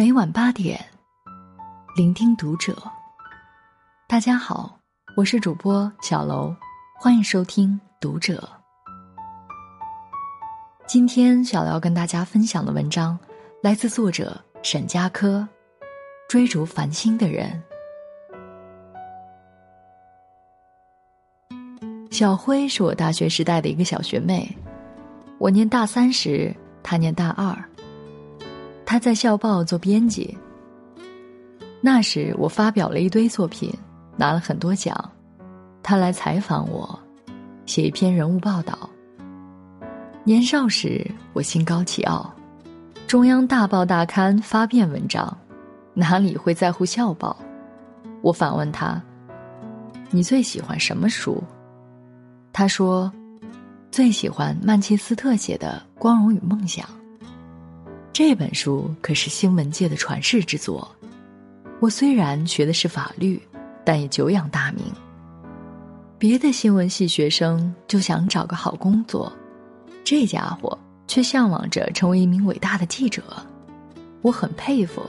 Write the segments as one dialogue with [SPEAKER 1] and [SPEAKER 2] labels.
[SPEAKER 1] 每晚八点，聆听读者。大家好，我是主播小楼，欢迎收听《读者》。今天小楼要跟大家分享的文章来自作者沈佳柯，《追逐繁星的人》。小辉是我大学时代的一个小学妹，我念大三时，她念大二。他在校报做编辑。那时我发表了一堆作品，拿了很多奖。他来采访我，写一篇人物报道。年少时我心高气傲，中央大报大刊发遍文章，哪里会在乎校报？我反问他：“你最喜欢什么书？”他说：“最喜欢曼切斯特写的《光荣与梦想》。”这本书可是新闻界的传世之作。我虽然学的是法律，但也久仰大名。别的新闻系学生就想找个好工作，这家伙却向往着成为一名伟大的记者。我很佩服，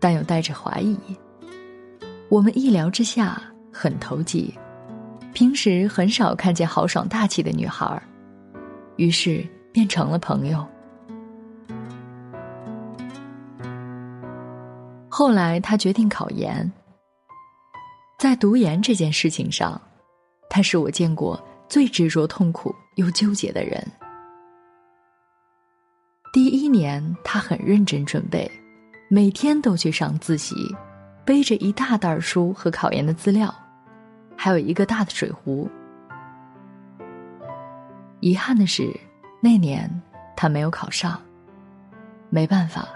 [SPEAKER 1] 但又带着怀疑。我们一聊之下很投机，平时很少看见豪爽大气的女孩儿，于是变成了朋友。后来，他决定考研。在读研这件事情上，他是我见过最执着、痛苦又纠结的人。第一年，他很认真准备，每天都去上自习，背着一大袋书和考研的资料，还有一个大的水壶。遗憾的是，那年他没有考上。没办法。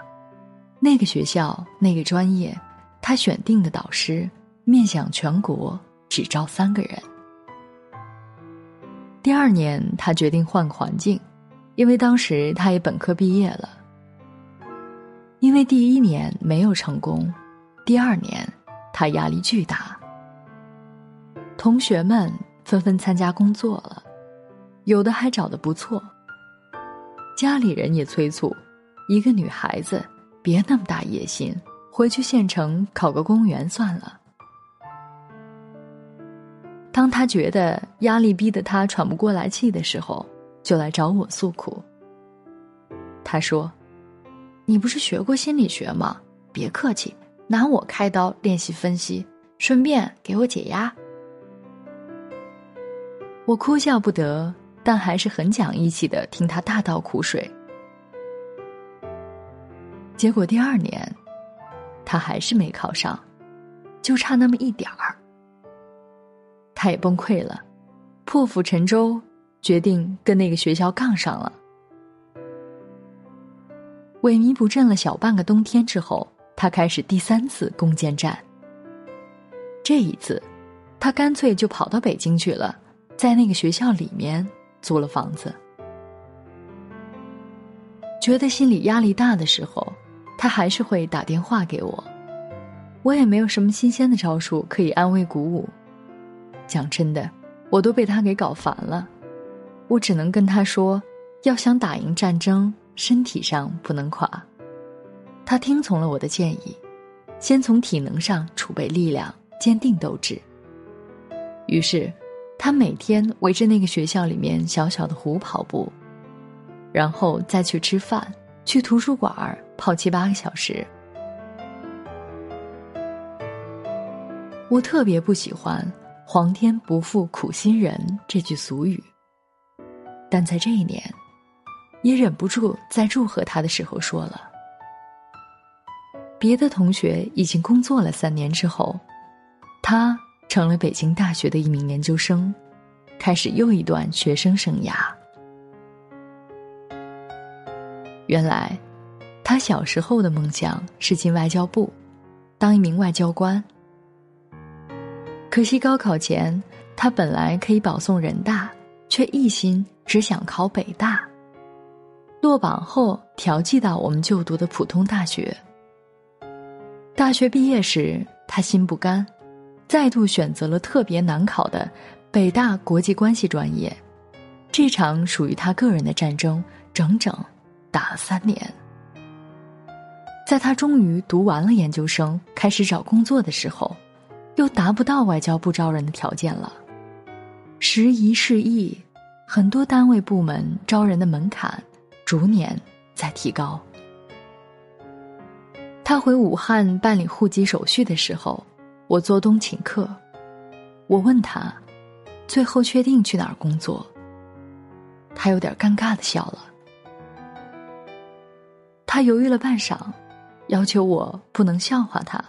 [SPEAKER 1] 那个学校，那个专业，他选定的导师面向全国只招三个人。第二年，他决定换个环境，因为当时他也本科毕业了。因为第一年没有成功，第二年他压力巨大。同学们纷纷参加工作了，有的还找的不错。家里人也催促，一个女孩子。别那么大野心，回去县城考个公务员算了。当他觉得压力逼得他喘不过来气的时候，就来找我诉苦。他说：“你不是学过心理学吗？别客气，拿我开刀练习分析，顺便给我解压。”我哭笑不得，但还是很讲义气的听他大倒苦水。结果第二年，他还是没考上，就差那么一点儿。他也崩溃了，破釜沉舟，决定跟那个学校杠上了。萎靡不振了小半个冬天之后，他开始第三次攻坚战。这一次，他干脆就跑到北京去了，在那个学校里面租了房子。觉得心理压力大的时候。他还是会打电话给我，我也没有什么新鲜的招数可以安慰鼓舞。讲真的，我都被他给搞烦了。我只能跟他说，要想打赢战争，身体上不能垮。他听从了我的建议，先从体能上储备力量，坚定斗志。于是，他每天围着那个学校里面小小的湖跑步，然后再去吃饭，去图书馆。泡七八个小时，我特别不喜欢“皇天不负苦心人”这句俗语，但在这一年，也忍不住在祝贺他的时候说了。别的同学已经工作了三年之后，他成了北京大学的一名研究生，开始又一段学生生涯。原来。小时候的梦想是进外交部，当一名外交官。可惜高考前，他本来可以保送人大，却一心只想考北大。落榜后调剂到我们就读的普通大学。大学毕业时，他心不甘，再度选择了特别难考的北大国际关系专业。这场属于他个人的战争，整整打了三年。在他终于读完了研究生，开始找工作的时候，又达不到外交部招人的条件了。时移世易，很多单位部门招人的门槛逐年在提高。他回武汉办理户籍手续的时候，我做东请客。我问他，最后确定去哪儿工作？他有点尴尬的笑了。他犹豫了半晌，要求我不能笑话他。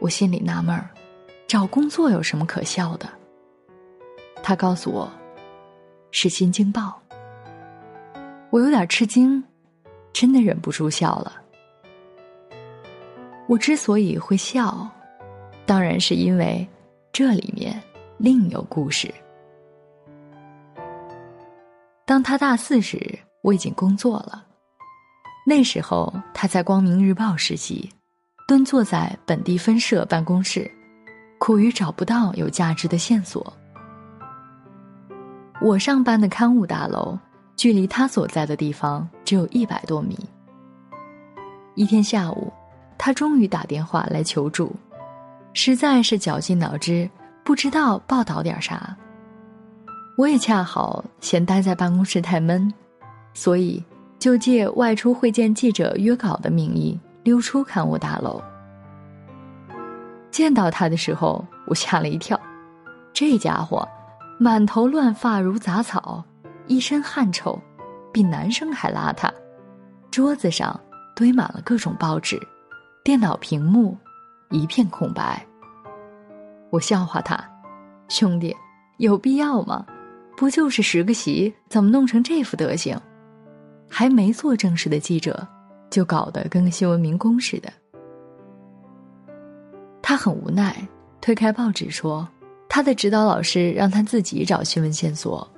[SPEAKER 1] 我心里纳闷儿，找工作有什么可笑的？他告诉我，是《新京报》。我有点吃惊，真的忍不住笑了。我之所以会笑，当然是因为这里面另有故事。当他大四时，我已经工作了。那时候他在《光明日报》实习，蹲坐在本地分社办公室，苦于找不到有价值的线索。我上班的刊物大楼，距离他所在的地方只有一百多米。一天下午。他终于打电话来求助，实在是绞尽脑汁，不知道报道点啥。我也恰好嫌待在办公室太闷，所以就借外出会见记者约稿的名义溜出刊物大楼。见到他的时候，我吓了一跳，这家伙满头乱发如杂草，一身汗臭，比男生还邋遢，桌子上堆满了各种报纸。电脑屏幕一片空白。我笑话他：“兄弟，有必要吗？不就是实个习，怎么弄成这副德行？还没做正式的记者，就搞得跟个新闻民工似的。”他很无奈，推开报纸说：“他的指导老师让他自己找新闻线索，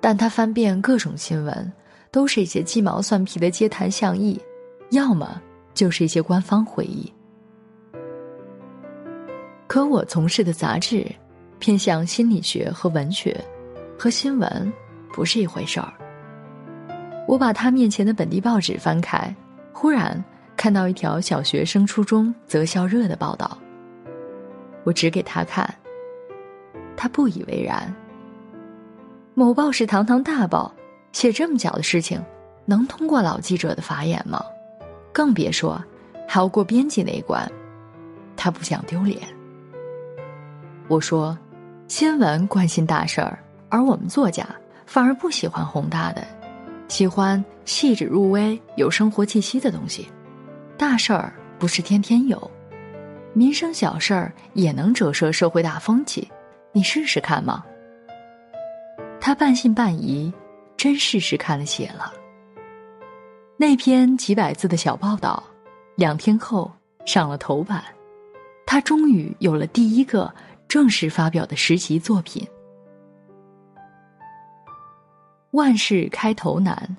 [SPEAKER 1] 但他翻遍各种新闻，都是一些鸡毛蒜皮的街谈巷议，要么……”就是一些官方会议，可我从事的杂志偏向心理学和文学，和新闻不是一回事儿。我把他面前的本地报纸翻开，忽然看到一条小学生初中择校热的报道，我指给他看，他不以为然。某报是堂堂大报，写这么小的事情，能通过老记者的法眼吗？更别说还要过编辑那一关，他不想丢脸。我说，新闻关心大事儿，而我们作家反而不喜欢宏大的，喜欢细致入微、有生活气息的东西。大事儿不是天天有，民生小事儿也能折射社会大风气。你试试看吗？他半信半疑，真试试看了写了。那篇几百字的小报道，两天后上了头版，他终于有了第一个正式发表的实习作品。万事开头难，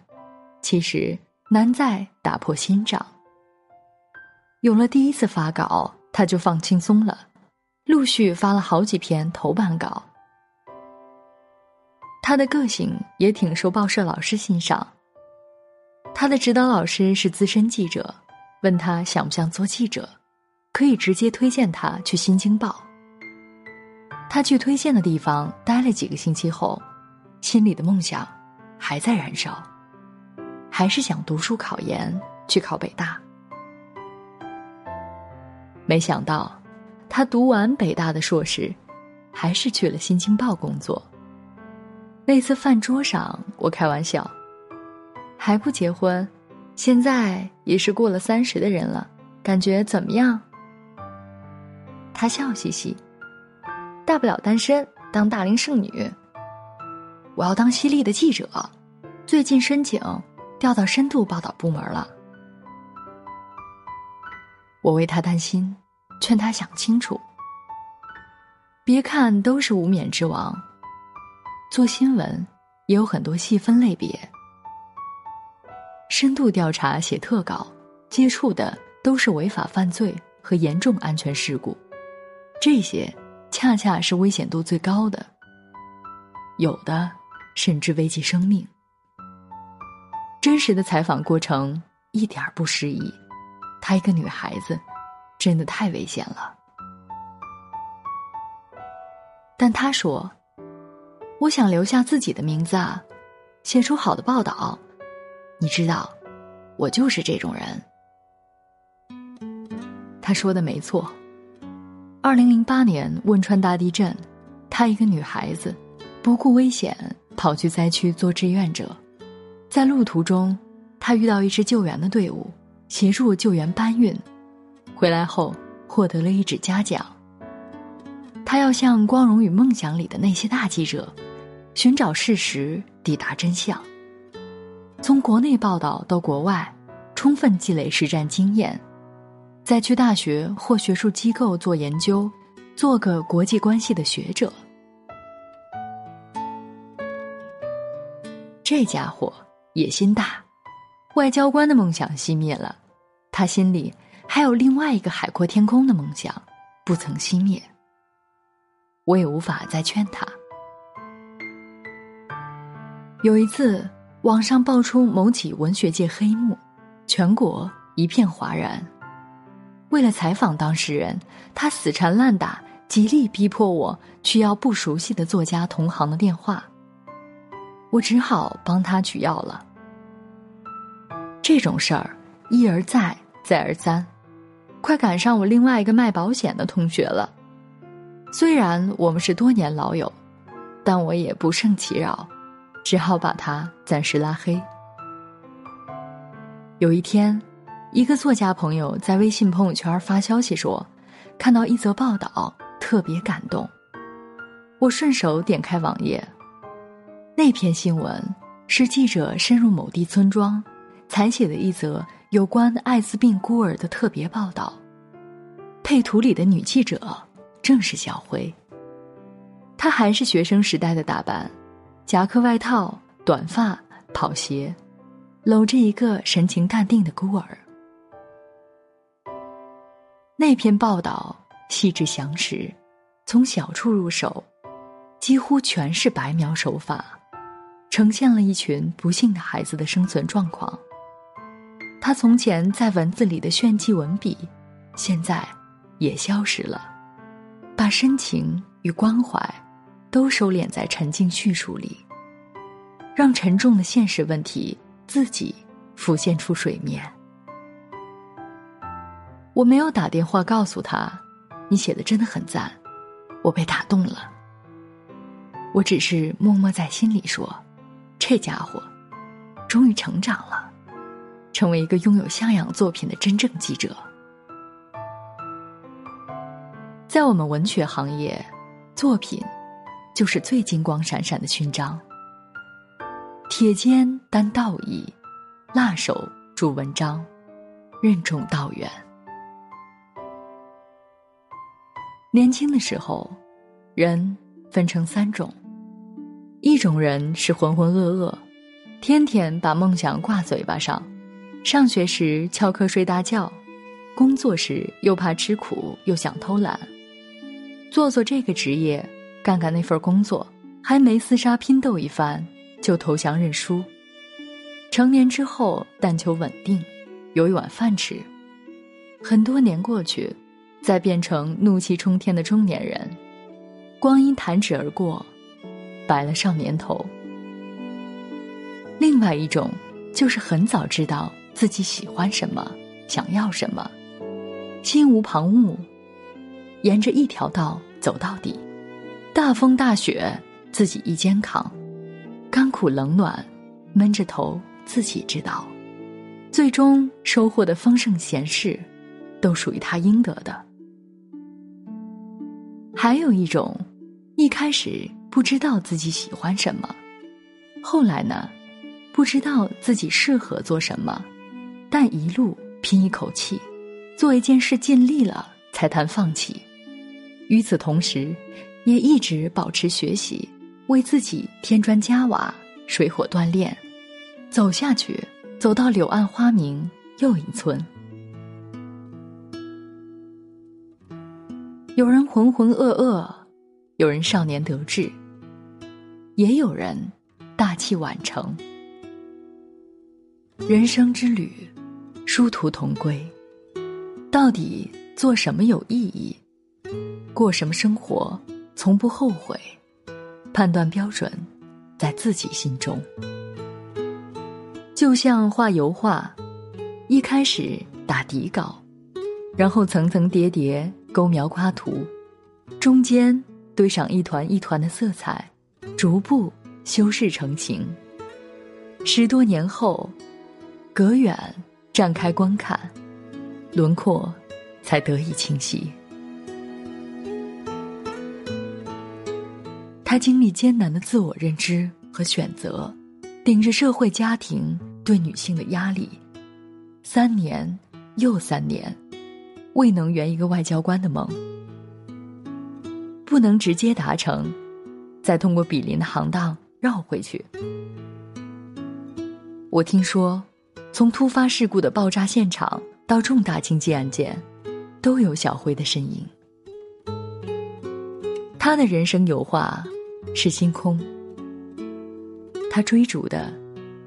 [SPEAKER 1] 其实难在打破心障。有了第一次发稿，他就放轻松了，陆续发了好几篇头版稿。他的个性也挺受报社老师欣赏。他的指导老师是资深记者，问他想不想做记者，可以直接推荐他去《新京报》。他去推荐的地方待了几个星期后，心里的梦想还在燃烧，还是想读书考研去考北大。没想到，他读完北大的硕士，还是去了《新京报》工作。那次饭桌上，我开玩笑。还不结婚，现在也是过了三十的人了，感觉怎么样？他笑嘻嘻，大不了单身，当大龄剩女。我要当犀利的记者，最近申请调到深度报道部门了。我为他担心，劝他想清楚。别看都是无冕之王，做新闻也有很多细分类别。深度调查写特稿，接触的都是违法犯罪和严重安全事故，这些恰恰是危险度最高的，有的甚至危及生命。真实的采访过程一点不失宜，她一个女孩子，真的太危险了。但她说：“我想留下自己的名字啊，写出好的报道。你知道，我就是这种人。”她说的没错。二零零八年汶川大地震，她一个女孩子，不顾危险跑去灾区做志愿者，在路途中，他遇到一支救援的队伍，协助救援搬运，回来后获得了一纸嘉奖。他要像《光荣与梦想》里的那些大记者，寻找事实，抵达真相。从国内报道到国外，充分积累实战经验，再去大学或学术机构做研究，做个国际关系的学者。这家伙野心大，外交官的梦想熄灭了，他心里还有另外一个海阔天空的梦想，不曾熄灭。我也无法再劝他。有一次，网上爆出某起文学界黑幕，全国一片哗然。为了采访当事人，他死缠烂打，极力逼迫我去要不熟悉的作家同行的电话。我只好帮他取药了。这种事儿一而再，再而三，快赶上我另外一个卖保险的同学了。虽然我们是多年老友，但我也不胜其扰，只好把他暂时拉黑。有一天，一个作家朋友在微信朋友圈发消息说，看到一则报道特别感动。我顺手点开网页，那篇新闻是记者深入某地村庄，采写的一则有关艾滋病孤儿的特别报道。配图里的女记者。正是小辉。他还是学生时代的打扮，夹克外套、短发、跑鞋，搂着一个神情淡定的孤儿。那篇报道细致详实，从小处入手，几乎全是白描手法，呈现了一群不幸的孩子的生存状况。他从前在文字里的炫技文笔，现在也消失了。把深情与关怀都收敛在沉静叙述里，让沉重的现实问题自己浮现出水面。我没有打电话告诉他，你写的真的很赞，我被打动了。我只是默默在心里说，这家伙终于成长了，成为一个拥有向阳作品的真正记者。在我们文学行业，作品就是最金光闪闪的勋章。铁肩担道义，辣手著文章，任重道远。年轻的时候，人分成三种：一种人是浑浑噩噩，天天把梦想挂嘴巴上，上学时翘课睡大觉，工作时又怕吃苦又想偷懒。做做这个职业，干干那份工作，还没厮杀拼斗一番，就投降认输。成年之后，但求稳定，有一碗饭吃。很多年过去，再变成怒气冲天的中年人，光阴弹指而过，白了少年头。另外一种，就是很早知道自己喜欢什么，想要什么，心无旁骛。沿着一条道走到底，大风大雪自己一肩扛，甘苦冷暖闷着头自己知道，最终收获的丰盛闲事，都属于他应得的。还有一种，一开始不知道自己喜欢什么，后来呢，不知道自己适合做什么，但一路拼一口气，做一件事尽力了，才谈放弃。与此同时，也一直保持学习，为自己添砖加瓦、水火锻炼，走下去，走到柳暗花明又一村。有人浑浑噩噩，有人少年得志，也有人大器晚成。人生之旅，殊途同归，到底做什么有意义？过什么生活从不后悔？判断标准在自己心中。就像画油画，一开始打底稿，然后层层叠叠勾描夸图，中间堆上一团一团的色彩，逐步修饰成形。十多年后，隔远展开观看，轮廓才得以清晰。他经历艰难的自我认知和选择，顶着社会家庭对女性的压力，三年又三年，未能圆一个外交官的梦。不能直接达成，再通过比邻的行当绕回去。我听说，从突发事故的爆炸现场到重大经济案件，都有小辉的身影。他的人生油画。是星空，他追逐的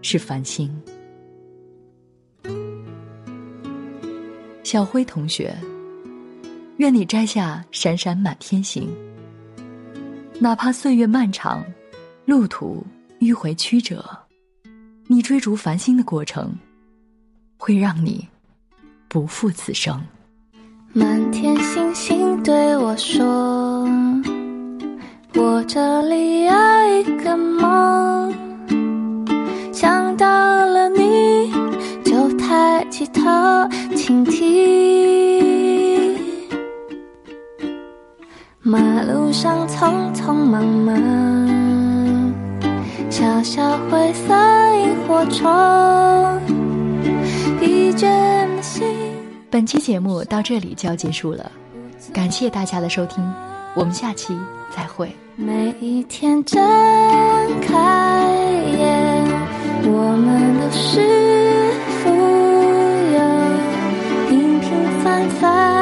[SPEAKER 1] 是繁星。小辉同学，愿你摘下闪闪满天星，哪怕岁月漫长，路途迂回曲折，你追逐繁星的过程，会让你不负此生。
[SPEAKER 2] 满天星星对我说。我这里有一个梦，想到了你就抬起头倾听。马路上匆匆忙忙小小灰色萤火虫疲倦的心。
[SPEAKER 1] 本期节目到这里就要结束了感谢大家的收听我们下期再会。
[SPEAKER 2] 每一天睁开眼我们都是富有平平凡凡